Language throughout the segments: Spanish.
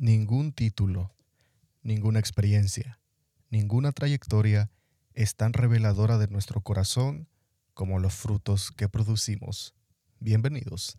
Ningún título, ninguna experiencia, ninguna trayectoria es tan reveladora de nuestro corazón como los frutos que producimos. Bienvenidos.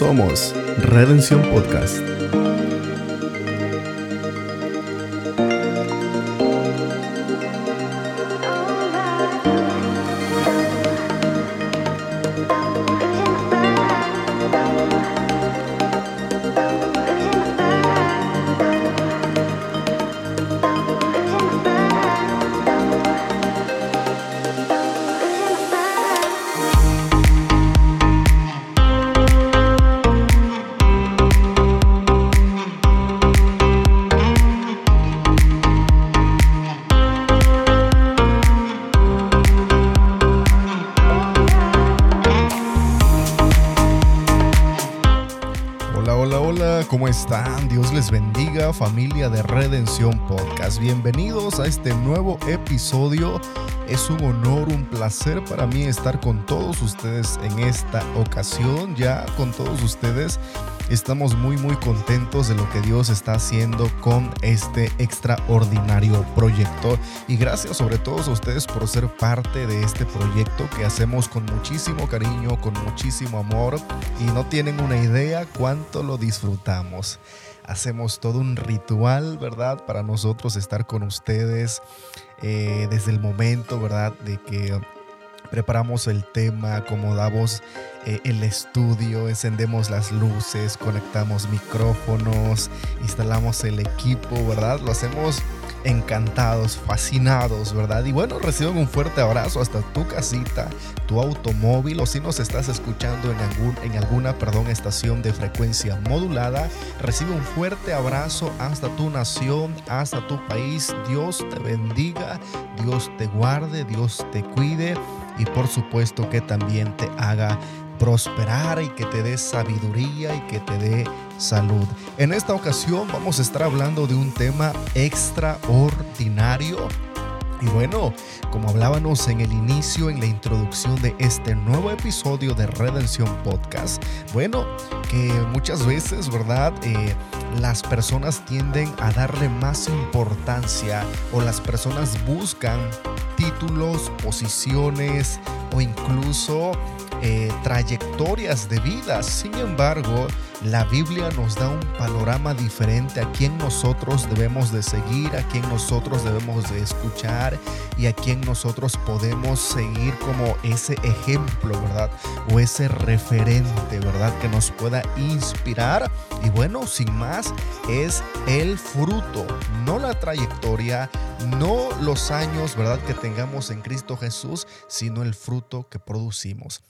Somos Redención Podcast. ¿Cómo están? Dios les bendiga, familia de Redención Podcast. Bienvenidos a este nuevo episodio. Es un honor, un placer para mí estar con todos ustedes en esta ocasión, ya con todos ustedes Estamos muy muy contentos de lo que Dios está haciendo con este extraordinario proyecto y gracias sobre todo a ustedes por ser parte de este proyecto que hacemos con muchísimo cariño, con muchísimo amor y no tienen una idea cuánto lo disfrutamos. Hacemos todo un ritual, ¿verdad? Para nosotros estar con ustedes eh, desde el momento, ¿verdad? De que preparamos el tema, acomodamos eh, el estudio, encendemos las luces, conectamos micrófonos, instalamos el equipo, ¿verdad? Lo hacemos encantados, fascinados, ¿verdad? Y bueno, reciben un fuerte abrazo hasta tu casita, tu automóvil o si nos estás escuchando en, algún, en alguna perdón, estación de frecuencia modulada, recibe un fuerte abrazo hasta tu nación, hasta tu país. Dios te bendiga, Dios te guarde, Dios te cuide y por supuesto que también te haga prosperar y que te dé sabiduría y que te dé salud. En esta ocasión vamos a estar hablando de un tema extraordinario. Y bueno, como hablábamos en el inicio, en la introducción de este nuevo episodio de Redención Podcast, bueno, que muchas veces, ¿verdad? Eh, las personas tienden a darle más importancia o las personas buscan títulos, posiciones o incluso eh, trayectorias de vida. Sin embargo, la Biblia nos da un panorama diferente a quien nosotros debemos de seguir, a quien nosotros debemos de escuchar y a quien nosotros podemos seguir como ese ejemplo, ¿verdad? O ese referente, ¿verdad? Que nos pueda inspirar. Y bueno, sin más, es el fruto, no la trayectoria, no los años, ¿verdad? Que tengamos en Cristo Jesús, sino el fruto que producimos.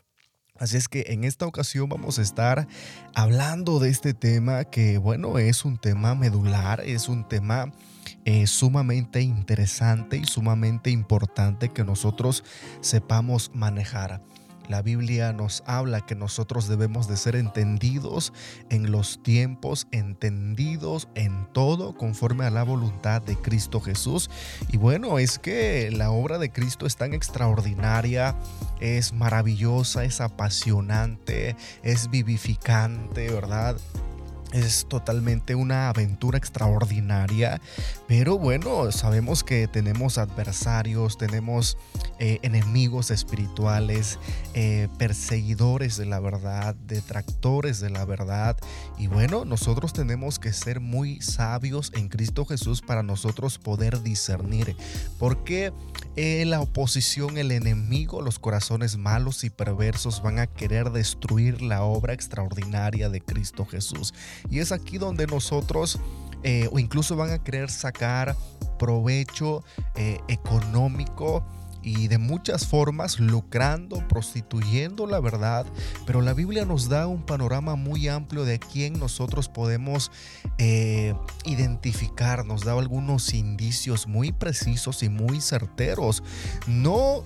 Así es que en esta ocasión vamos a estar hablando de este tema que, bueno, es un tema medular, es un tema eh, sumamente interesante y sumamente importante que nosotros sepamos manejar. La Biblia nos habla que nosotros debemos de ser entendidos en los tiempos, entendidos en todo conforme a la voluntad de Cristo Jesús. Y bueno, es que la obra de Cristo es tan extraordinaria, es maravillosa, es apasionante, es vivificante, ¿verdad? Es totalmente una aventura extraordinaria, pero bueno, sabemos que tenemos adversarios, tenemos eh, enemigos espirituales, eh, perseguidores de la verdad, detractores de la verdad, y bueno, nosotros tenemos que ser muy sabios en Cristo Jesús para nosotros poder discernir, porque eh, la oposición, el enemigo, los corazones malos y perversos van a querer destruir la obra extraordinaria de Cristo Jesús. Y es aquí donde nosotros, eh, o incluso van a querer sacar provecho eh, económico y de muchas formas lucrando, prostituyendo la verdad, pero la Biblia nos da un panorama muy amplio de quién nosotros podemos eh, identificar, nos da algunos indicios muy precisos y muy certeros. No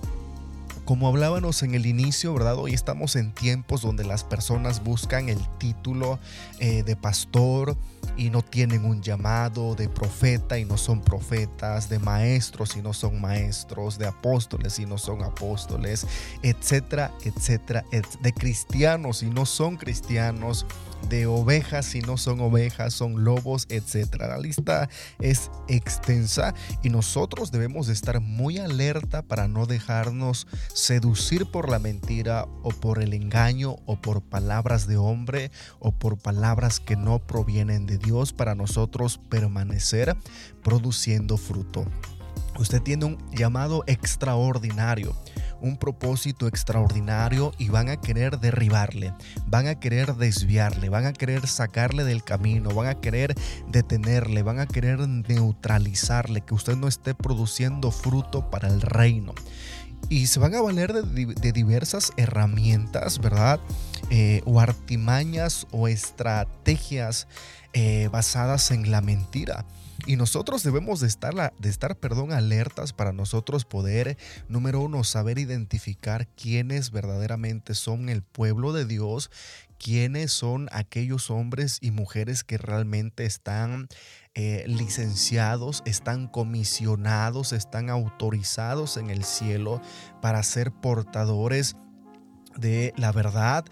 como hablábamos en el inicio, ¿verdad? Hoy estamos en tiempos donde las personas buscan el título eh, de pastor y no tienen un llamado de profeta y no son profetas, de maestros y no son maestros, de apóstoles y no son apóstoles, etcétera, etcétera, de cristianos y no son cristianos de ovejas si no son ovejas, son lobos, etc. La lista es extensa y nosotros debemos de estar muy alerta para no dejarnos seducir por la mentira o por el engaño o por palabras de hombre o por palabras que no provienen de Dios para nosotros permanecer produciendo fruto. Usted tiene un llamado extraordinario un propósito extraordinario y van a querer derribarle, van a querer desviarle, van a querer sacarle del camino, van a querer detenerle, van a querer neutralizarle, que usted no esté produciendo fruto para el reino y se van a valer de, diversas herramientas, ¿verdad? Eh, o artimañas o estrategias eh, basadas en la mentira. Y nosotros debemos de estar, de estar perdón, alertas para nosotros poder, número uno, saber identificar quiénes verdaderamente son el pueblo de Dios, quiénes son aquellos hombres y mujeres que realmente están eh, licenciados, están comisionados, están autorizados en el cielo para ser portadores de la verdad,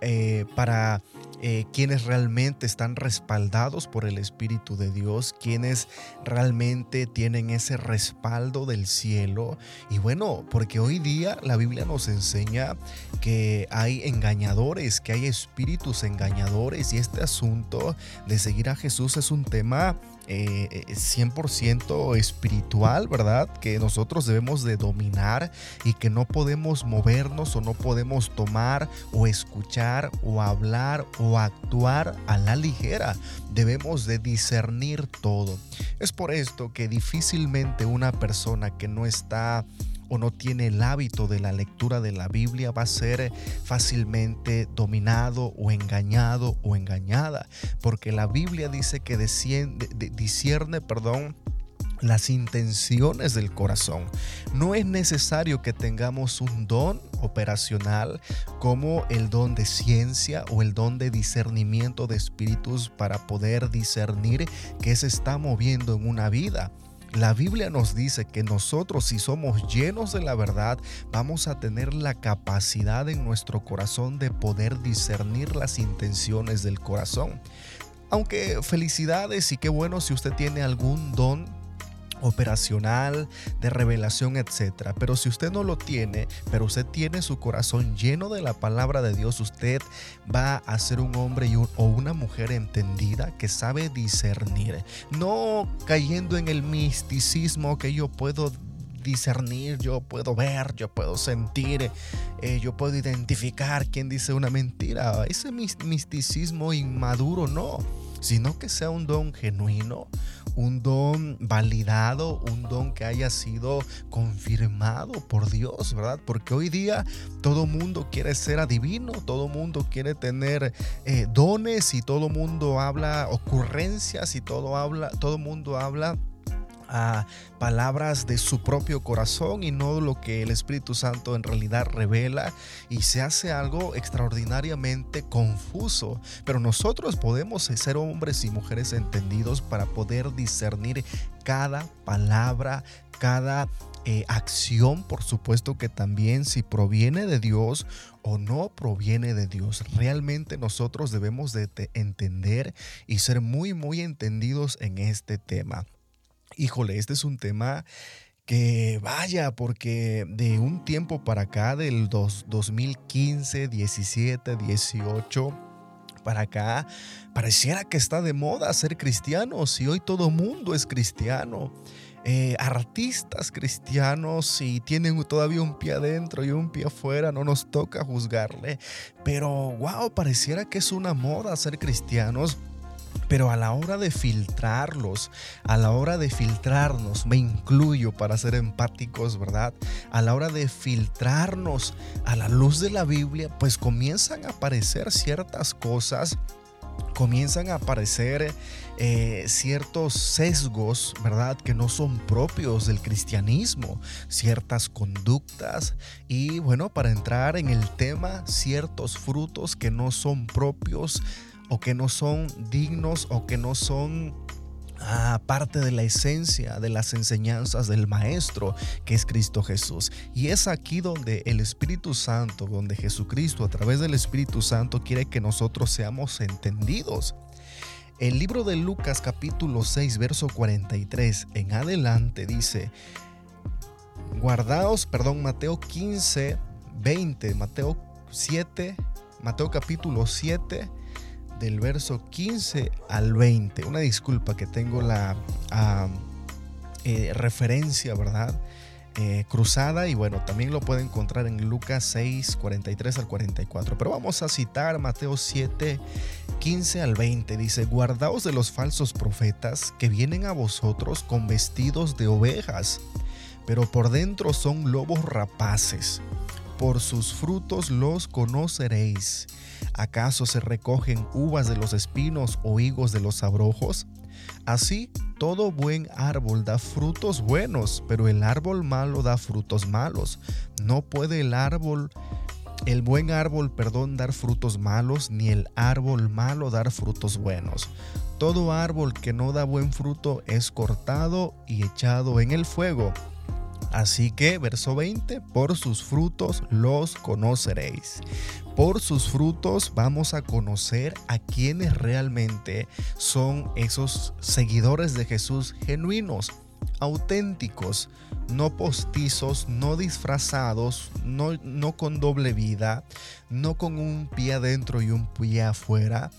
eh, para eh, quienes realmente están respaldados por el Espíritu de Dios, quienes realmente tienen ese respaldo del cielo. Y bueno, porque hoy día la Biblia nos enseña que hay engañadores, que hay espíritus engañadores y este asunto de seguir a Jesús es un tema 100% eh, espiritual, ¿verdad? Que nosotros debemos de dominar y que no podemos movernos o no podemos tomar o escuchar o hablar o actuar a la ligera. Debemos de discernir todo. Es por esto que difícilmente una persona que no está o no tiene el hábito de la lectura de la Biblia va a ser fácilmente dominado o engañado o engañada, porque la Biblia dice que discierne, perdón, las intenciones del corazón. No es necesario que tengamos un don operacional como el don de ciencia o el don de discernimiento de espíritus para poder discernir qué se está moviendo en una vida. La Biblia nos dice que nosotros si somos llenos de la verdad, vamos a tener la capacidad en nuestro corazón de poder discernir las intenciones del corazón. Aunque felicidades y qué bueno si usted tiene algún don operacional, de revelación, etcétera. Pero si usted no lo tiene, pero usted tiene su corazón lleno de la palabra de Dios, usted va a ser un hombre o una mujer entendida que sabe discernir, no cayendo en el misticismo que yo puedo discernir, yo puedo ver, yo puedo sentir, eh, yo puedo identificar quién dice una mentira. Ese misticismo inmaduro no, sino que sea un don genuino, un don validado, un don que haya sido confirmado por Dios, ¿verdad? Porque hoy día todo mundo quiere ser adivino, todo mundo quiere tener eh, dones y todo mundo habla ocurrencias y todo habla, todo mundo habla a palabras de su propio corazón y no lo que el Espíritu Santo en realidad revela y se hace algo extraordinariamente confuso. Pero nosotros podemos ser hombres y mujeres entendidos para poder discernir cada palabra, cada eh, acción, por supuesto que también si proviene de Dios o no proviene de Dios. Realmente nosotros debemos de entender y ser muy, muy entendidos en este tema. Híjole, este es un tema que vaya, porque de un tiempo para acá, del 2015, 17, 18, para acá, pareciera que está de moda ser cristiano, si hoy todo mundo es cristiano. Eh, artistas cristianos y tienen todavía un pie adentro y un pie afuera, no nos toca juzgarle. Pero wow, pareciera que es una moda ser cristianos. Pero a la hora de filtrarlos, a la hora de filtrarnos, me incluyo para ser empáticos, ¿verdad? A la hora de filtrarnos a la luz de la Biblia, pues comienzan a aparecer ciertas cosas comienzan a aparecer eh, ciertos sesgos, ¿verdad? Que no son propios del cristianismo, ciertas conductas y bueno, para entrar en el tema, ciertos frutos que no son propios o que no son dignos o que no son Ah, parte de la esencia de las enseñanzas del Maestro, que es Cristo Jesús. Y es aquí donde el Espíritu Santo, donde Jesucristo a través del Espíritu Santo quiere que nosotros seamos entendidos. El libro de Lucas capítulo 6, verso 43 en adelante dice, guardaos, perdón, Mateo 15, 20, Mateo 7, Mateo capítulo 7, del verso 15 al 20. Una disculpa que tengo la eh, referencia, ¿verdad? Eh, cruzada y bueno, también lo puede encontrar en Lucas 6, 43 al 44. Pero vamos a citar Mateo 7, 15 al 20. Dice, guardaos de los falsos profetas que vienen a vosotros con vestidos de ovejas, pero por dentro son lobos rapaces. Por sus frutos los conoceréis. ¿Acaso se recogen uvas de los espinos o higos de los abrojos? Así, todo buen árbol da frutos buenos, pero el árbol malo da frutos malos. No puede el árbol, el buen árbol, perdón, dar frutos malos, ni el árbol malo dar frutos buenos. Todo árbol que no da buen fruto es cortado y echado en el fuego. Así que, verso 20, por sus frutos los conoceréis. Por sus frutos vamos a conocer a quienes realmente son esos seguidores de Jesús genuinos, auténticos, no postizos, no disfrazados, no, no con doble vida, no con un pie adentro y un pie afuera,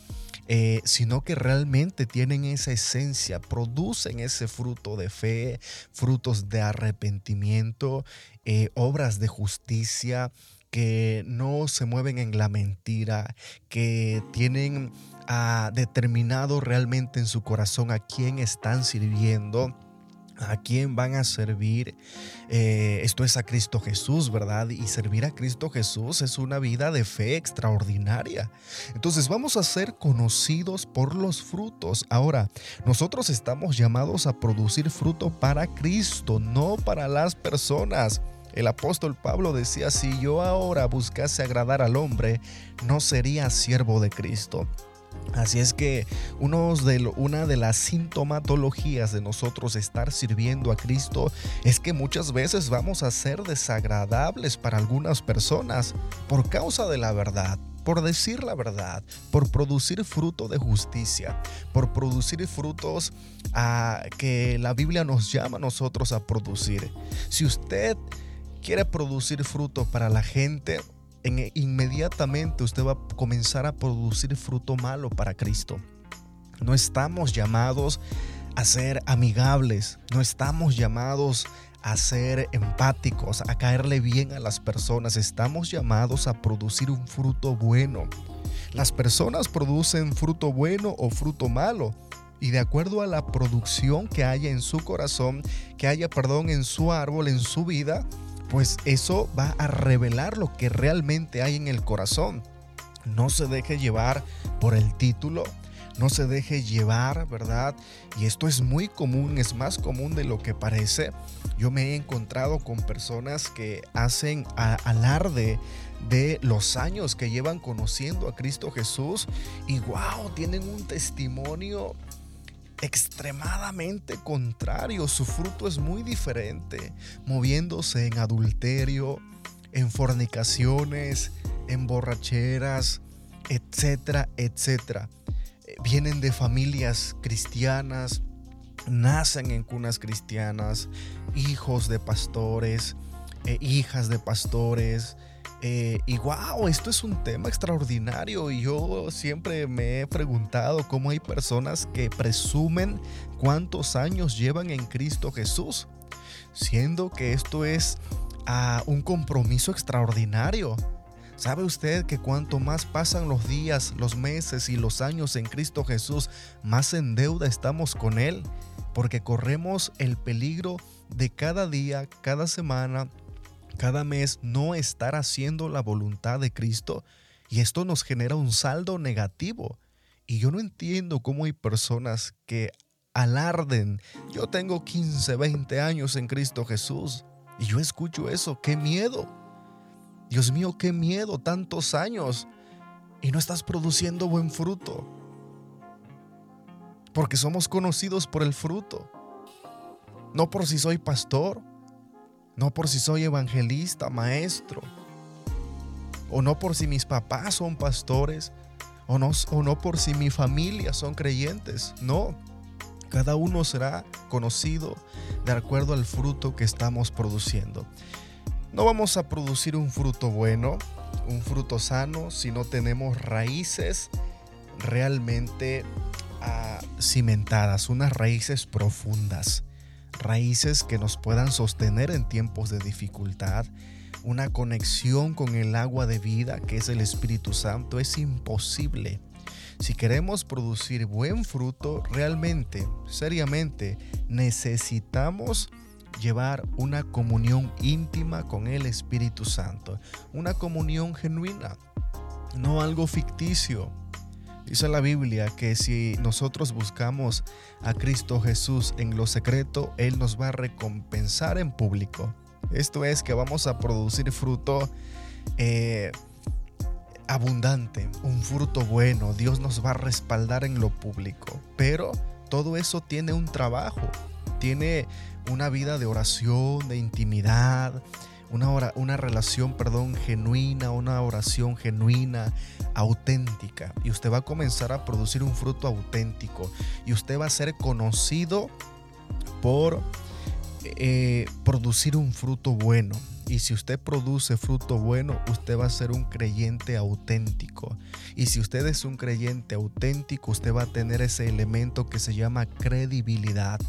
eh, sino que realmente tienen esa esencia, producen ese fruto de fe, frutos de arrepentimiento, eh, obras de justicia, que no se mueven en la mentira, que tienen ah, determinado realmente en su corazón a quién están sirviendo a quién van a servir. Eh, esto es a Cristo Jesús, ¿verdad? Y servir a Cristo Jesús es una vida de fe extraordinaria. Entonces vamos a ser conocidos por los frutos. Ahora, nosotros estamos llamados a producir fruto para Cristo, no para las personas. El apóstol Pablo decía, si yo ahora buscase agradar al hombre, no sería siervo de Cristo. Así es que de una de las sintomatologías de nosotros estar sirviendo a Cristo es que muchas veces vamos a ser desagradables para algunas personas por causa de la verdad por decir la verdad, por producir fruto de justicia, por producir frutos a, que la Biblia nos llama a nosotros a producir. Si usted quiere producir fruto para la gente, en, inmediatamente usted va a comenzar a producir fruto malo para Cristo. No estamos llamados a ser amigables, no estamos llamados a ser empáticos, a caerle bien a las personas, estamos llamados a producir un fruto bueno. Las personas producen fruto bueno o fruto malo y de acuerdo a la producción que haya en su corazón, que haya, perdón, en su árbol, en su vida, pues eso va a revelar lo que realmente hay en el corazón. No se deje llevar por el título, no se deje llevar, ¿verdad? Y esto es muy común, es más común de lo que parece. Yo me he encontrado con personas que hacen alarde de los años que llevan conociendo a Cristo Jesús y wow, tienen un testimonio extremadamente contrario. Su fruto es muy diferente, moviéndose en adulterio, en fornicaciones, en borracheras, etcétera, etcétera. Eh, vienen de familias cristianas, nacen en cunas cristianas, hijos de pastores, eh, hijas de pastores. Eh, y wow, esto es un tema extraordinario y yo siempre me he preguntado cómo hay personas que presumen cuántos años llevan en Cristo Jesús, siendo que esto es ah, un compromiso extraordinario. ¿Sabe usted que cuanto más pasan los días, los meses y los años en Cristo Jesús, más en deuda estamos con Él? Porque corremos el peligro de cada día, cada semana, cada mes no estar haciendo la voluntad de Cristo y esto nos genera un saldo negativo. Y yo no entiendo cómo hay personas que alarden, yo tengo 15, 20 años en Cristo Jesús. Y yo escucho eso, qué miedo. Dios mío, qué miedo, tantos años y no estás produciendo buen fruto. Porque somos conocidos por el fruto. No por si soy pastor, no por si soy evangelista, maestro, o no por si mis papás son pastores, o no, o no por si mi familia son creyentes. No, cada uno será conocido de acuerdo al fruto que estamos produciendo. No vamos a producir un fruto bueno, un fruto sano, si no tenemos raíces realmente ah, cimentadas, unas raíces profundas, raíces que nos puedan sostener en tiempos de dificultad, una conexión con el agua de vida que es el Espíritu Santo. Es imposible. Si queremos producir buen fruto, realmente, seriamente, necesitamos llevar una comunión íntima con el Espíritu Santo, una comunión genuina, no algo ficticio. Dice la Biblia que si nosotros buscamos a Cristo Jesús en lo secreto, Él nos va a recompensar en público. Esto es que vamos a producir fruto eh, abundante, un fruto bueno. Dios nos va a respaldar en lo público. Pero todo eso tiene un trabajo, tiene una vida de oración, de intimidad, una, una relación, perdón, genuina, una oración genuina, auténtica. Y usted va a comenzar a producir un fruto auténtico. Y usted va a ser conocido por eh, producir un fruto bueno. Y si usted produce fruto bueno, usted va a ser un creyente auténtico. Y si usted es un creyente auténtico, usted va a tener ese elemento que se llama credibilidad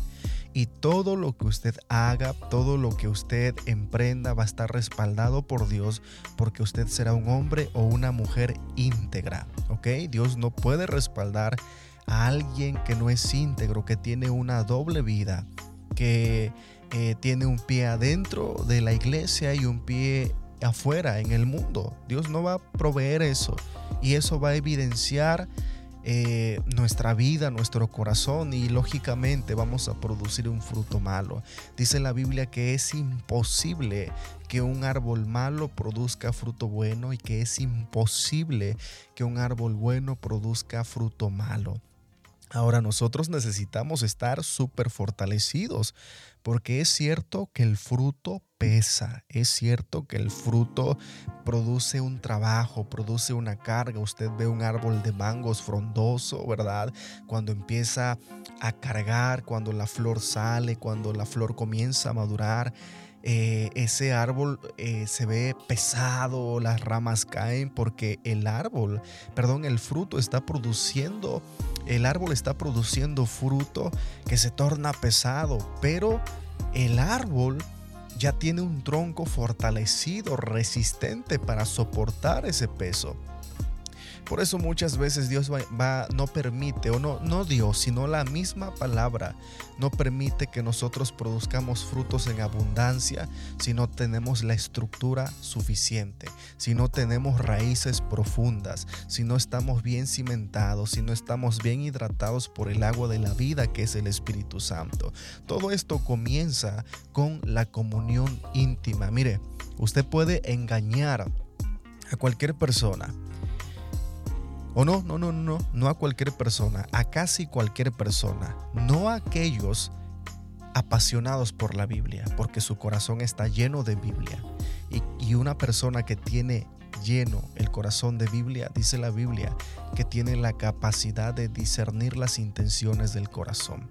y todo lo que usted haga, todo lo que usted emprenda va a estar respaldado por Dios porque usted será un hombre o una mujer íntegra, ¿ok? Dios no puede respaldar a alguien que no es íntegro, que tiene una doble vida, que eh, tiene un pie adentro de la iglesia y un pie afuera en el mundo. Dios no va a proveer eso y eso va a evidenciar eh, nuestra vida, nuestro corazón y lógicamente vamos a producir un fruto malo. Dice la Biblia que es imposible que un árbol malo produzca fruto bueno y que es imposible que un árbol bueno produzca fruto malo. Ahora nosotros necesitamos estar súper fortalecidos porque es cierto que el fruto pesa, es cierto que el fruto produce un trabajo, produce una carga. Usted ve un árbol de mangos frondoso, ¿verdad? Cuando empieza a cargar, cuando la flor sale, cuando la flor comienza a madurar. Eh, ese árbol eh, se ve pesado, las ramas caen porque el árbol, perdón, el fruto está produciendo el árbol está produciendo fruto que se torna pesado, pero el árbol ya tiene un tronco fortalecido, resistente para soportar ese peso. Por eso muchas veces Dios va, no permite, o no, no Dios, sino la misma palabra, no permite que nosotros produzcamos frutos en abundancia si no tenemos la estructura suficiente, si no tenemos raíces profundas, si no estamos bien cimentados, si no estamos bien hidratados por el agua de la vida que es el Espíritu Santo. Todo esto comienza con la comunión íntima. Mire, usted puede engañar a cualquier persona O no, no, no, no, no a cualquier persona, a casi cualquier persona, no a aquellos apasionados por la Biblia, porque su corazón está lleno de Biblia. Y, una persona que tiene lleno el corazón de Biblia, dice la Biblia, que tiene la capacidad de discernir las intenciones del corazón.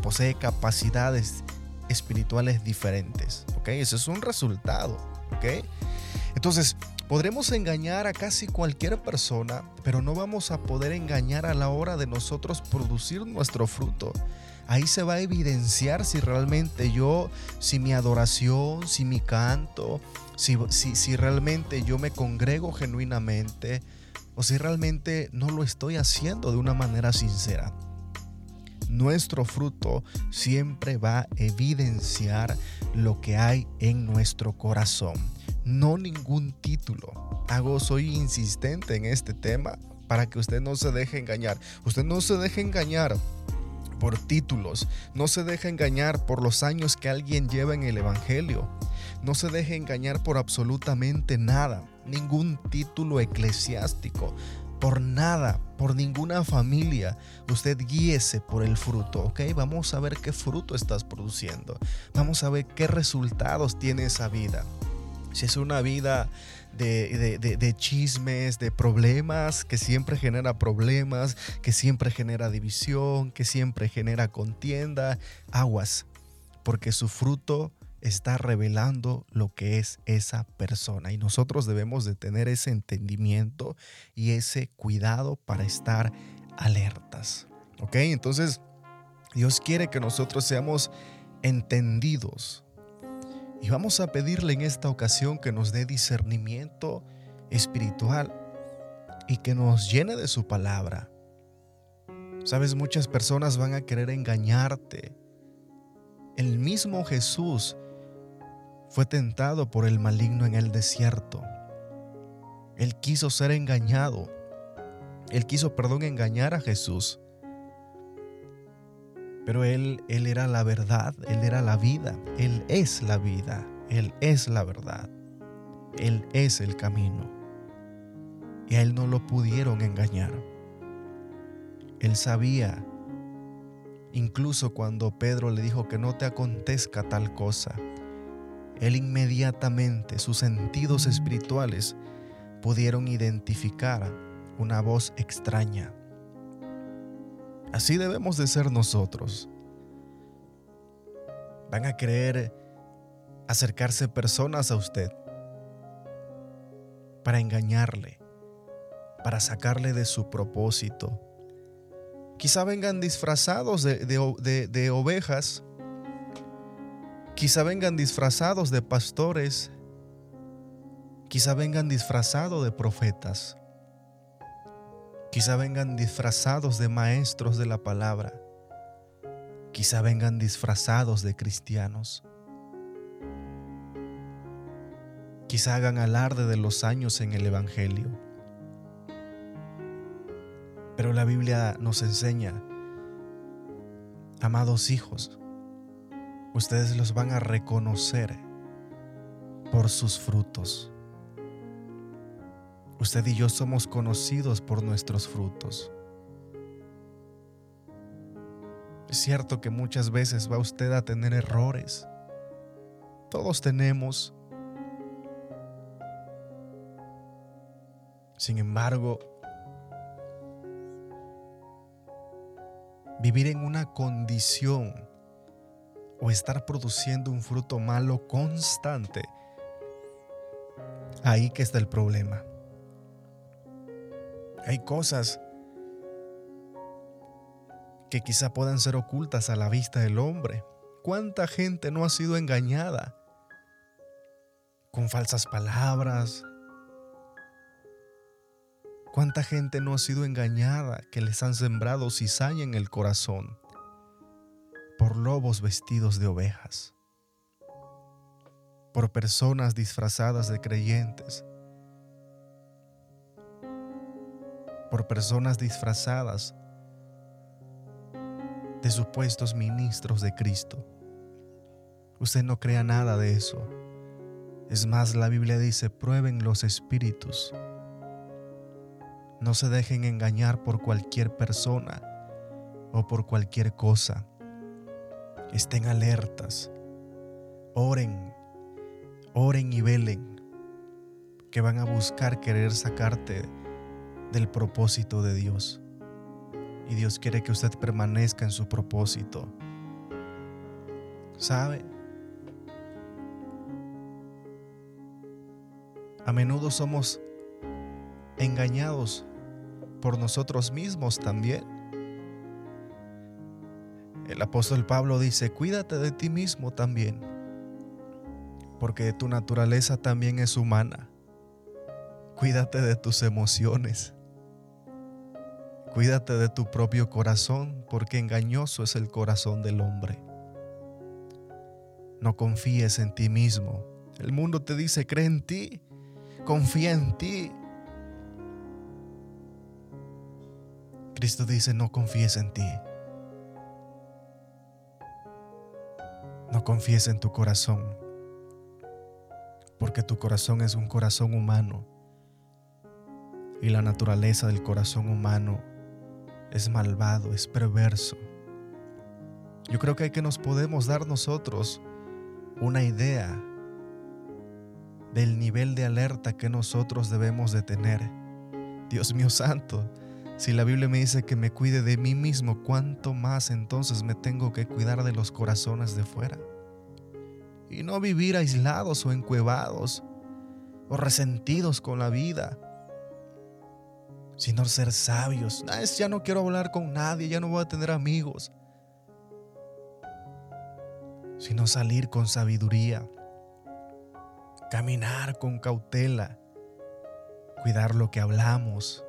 Posee capacidades espirituales diferentes, ¿ok? Eso es un resultado, ¿ok? Entonces, podremos engañar a casi cualquier persona, pero no vamos a poder engañar a la hora de nosotros producir nuestro fruto. Ahí se va a evidenciar si realmente yo, si mi adoración, si mi canto, si, si, realmente yo me congrego genuinamente o si realmente no lo estoy haciendo de una manera sincera. Nuestro fruto siempre va a evidenciar lo que hay en nuestro corazón, no ningún título. Hago, soy insistente en este tema para que usted no se deje engañar. Usted no se deje engañar por títulos, no se deje engañar por los años que alguien lleva en el Evangelio. No se deje engañar por absolutamente nada, ningún título eclesiástico, por nada, por ninguna familia. Usted guíese por el fruto, ¿ok? Vamos a ver qué fruto estás produciendo. Vamos a ver qué resultados tiene esa vida. Si es una vida de, chismes, de problemas, que siempre genera problemas, que siempre genera división, que siempre genera contienda, aguas, porque su fruto está revelando lo que es esa persona. Y nosotros debemos de tener ese entendimiento y ese cuidado para estar alertas. ¿Ok? Entonces, Dios quiere que nosotros seamos entendidos. Vamos a pedirle en esta ocasión que nos dé discernimiento espiritual y que nos llene de su palabra. Sabes, muchas personas van a querer engañarte. El mismo Jesús fue tentado por el maligno en el desierto. Él quiso ser engañado. Él quiso, perdón, engañar a Jesús. Pero él, él era la verdad, Él era la vida, Él es la vida, Él es la verdad, Él es el camino. Y a Él no lo pudieron engañar. Él sabía, incluso cuando Pedro le dijo que no te acontezca tal cosa, él inmediatamente, sus sentidos espirituales pudieron identificar una voz extraña. Así debemos de ser nosotros. Van a querer acercarse personas a usted para engañarle, para sacarle de su propósito. Quizá vengan disfrazados de, de ovejas Quizá vengan disfrazados de pastores, quizá vengan disfrazados de profetas, quizá vengan disfrazados de maestros de la palabra, quizá vengan disfrazados de cristianos. Quizá hagan alarde de los años en el Evangelio. Pero la Biblia nos enseña, amados hijos, ustedes los van a reconocer por sus frutos. Usted y yo somos conocidos por nuestros frutos. Es cierto que muchas veces va usted a tener errores. Todos tenemos. Sin embargo, vivir en una condición o estar produciendo un fruto malo constante, ahí que está el problema. Hay cosas que quizá puedan ser ocultas a la vista del hombre. ¿Cuánta gente no ha sido engañada con falsas palabras? ¿Cuánta gente no ha sido engañada que les han sembrado cizaña en el corazón? por lobos vestidos de ovejas, por personas disfrazadas de creyentes, por personas disfrazadas de supuestos ministros de Cristo. Usted no crea nada de eso. Es más, la Biblia dice, prueben los espíritus. No se dejen engañar por cualquier persona o por cualquier cosa. Estén alertas. Oren. Oren y velen. Que van a buscar querer sacarte del propósito de Dios. Y Dios quiere que usted permanezca en su propósito. ¿Sabe? A menudo somos engañados por nosotros mismos también. El apóstol Pablo dice, cuídate de ti mismo también, porque tu naturaleza también es humana. Cuídate de tus emociones. Cuídate de tu propio corazón, porque engañoso es el corazón del hombre. No confíes en ti mismo. El mundo te dice, cree en ti, confía en ti. Cristo dice, no confíes en ti. No confíes en tu corazón, porque tu corazón es un corazón humano y la naturaleza del corazón humano es malvado, es perverso. Yo creo que hay que nos podemos dar nosotros una idea del nivel de alerta que nosotros debemos de tener. Dios mío santo, si la Biblia me dice que me cuide de mí mismo, ¿cuánto más entonces me tengo que cuidar de los corazones de fuera? Y no vivir aislados o encuevados o resentidos con la vida, sino ser sabios. Ah, ya no quiero hablar con nadie, ya no voy a tener amigos sino salir con sabiduría, caminar con cautela, cuidar lo que hablamos,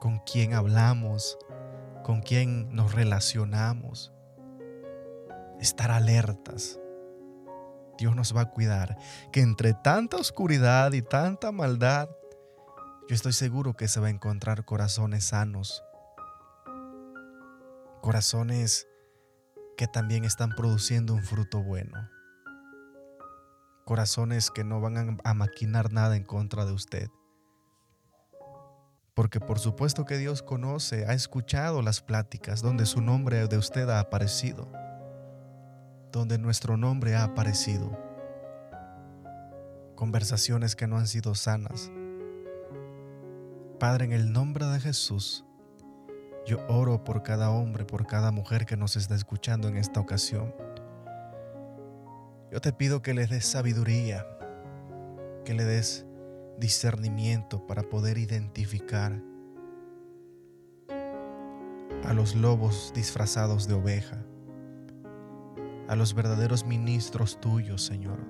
con quién hablamos, con quién nos relacionamos, estar alertas. Dios nos va a cuidar, que entre tanta oscuridad y tanta maldad, yo estoy seguro que se va a encontrar corazones sanos, corazones que también están produciendo un fruto bueno. Corazones que no van a maquinar nada en contra de usted. Porque por supuesto que Dios conoce, ha escuchado las pláticas donde su nombre de usted ha aparecido, donde nuestro nombre ha aparecido. Conversaciones que no han sido sanas. Padre, en el nombre de Jesús, yo oro por cada hombre, por cada mujer que nos está escuchando en esta ocasión. Yo te pido que les des sabiduría, que le des discernimiento para poder identificar a los lobos disfrazados de oveja, a los verdaderos ministros tuyos, Señor.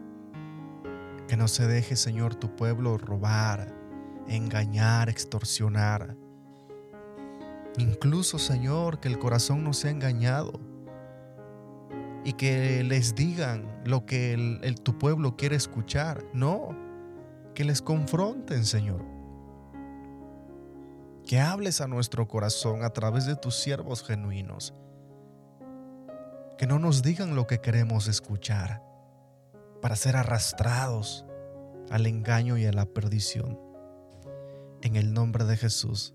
Que no se deje, Señor, tu pueblo robar, engañar, extorsionar Incluso, Señor, que el corazón no sea engañado y que les digan lo que el, tu pueblo quiere escuchar. No, que les confronten, Señor. Que hables a nuestro corazón a través de tus siervos genuinos. Que no nos digan lo que queremos escuchar para ser arrastrados al engaño y a la perdición. En el nombre de Jesús.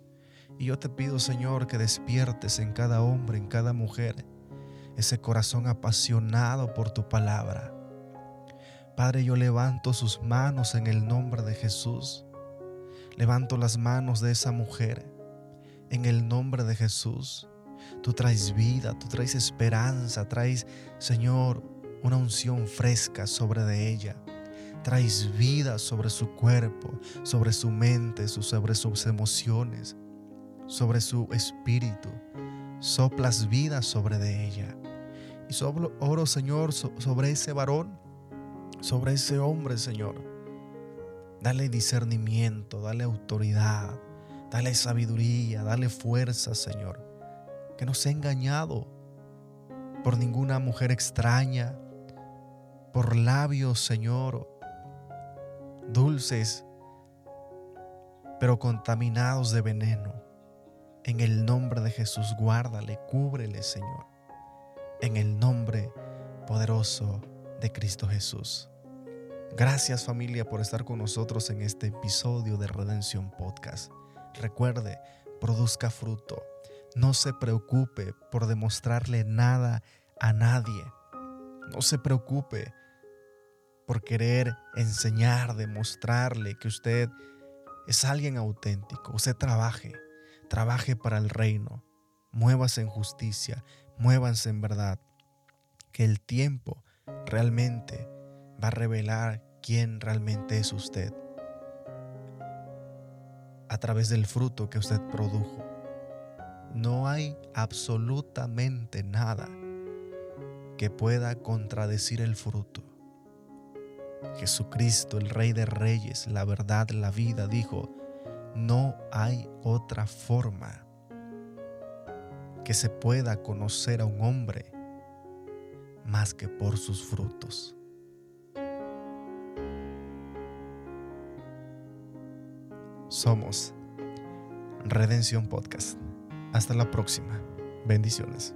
Y yo te pido, Señor, que despiertes en cada hombre, en cada mujer, ese corazón apasionado por tu palabra. Padre, yo levanto sus manos en el nombre de Jesús. Levanto las manos de esa mujer en el nombre de Jesús. Tú traes vida, tú traes esperanza, traes, Señor, una unción fresca sobre de ella. Traes vida sobre su cuerpo, sobre su mente, sobre sus emociones sobre su espíritu, soplas vida sobre de ella. Y solo oro, Señor, sobre ese varón, sobre ese hombre, Señor. Dale discernimiento, dale autoridad, dale sabiduría, dale fuerza, Señor. Que no sea engañado por ninguna mujer extraña, por labios, Señor, dulces, pero contaminados de veneno. En el nombre de Jesús, guárdale, cúbrele, Señor. En el nombre poderoso de Cristo Jesús. Gracias familia por estar con nosotros en este episodio de Redención Podcast. Recuerde, produzca fruto. No se preocupe por demostrarle nada a nadie. No se preocupe por querer enseñar, demostrarle que usted es alguien auténtico. Usted trabaje, trabaje para el reino. Muévase en justicia, muévanse en verdad. Que el tiempo realmente va a revelar quién realmente es usted a través del fruto que usted produjo. No hay absolutamente nada que pueda contradecir el fruto. Jesucristo, el Rey de Reyes, la verdad, la vida, dijo, no hay otra forma que se pueda conocer a un hombre más que por sus frutos. Somos Redención Podcast. Hasta la próxima. Bendiciones.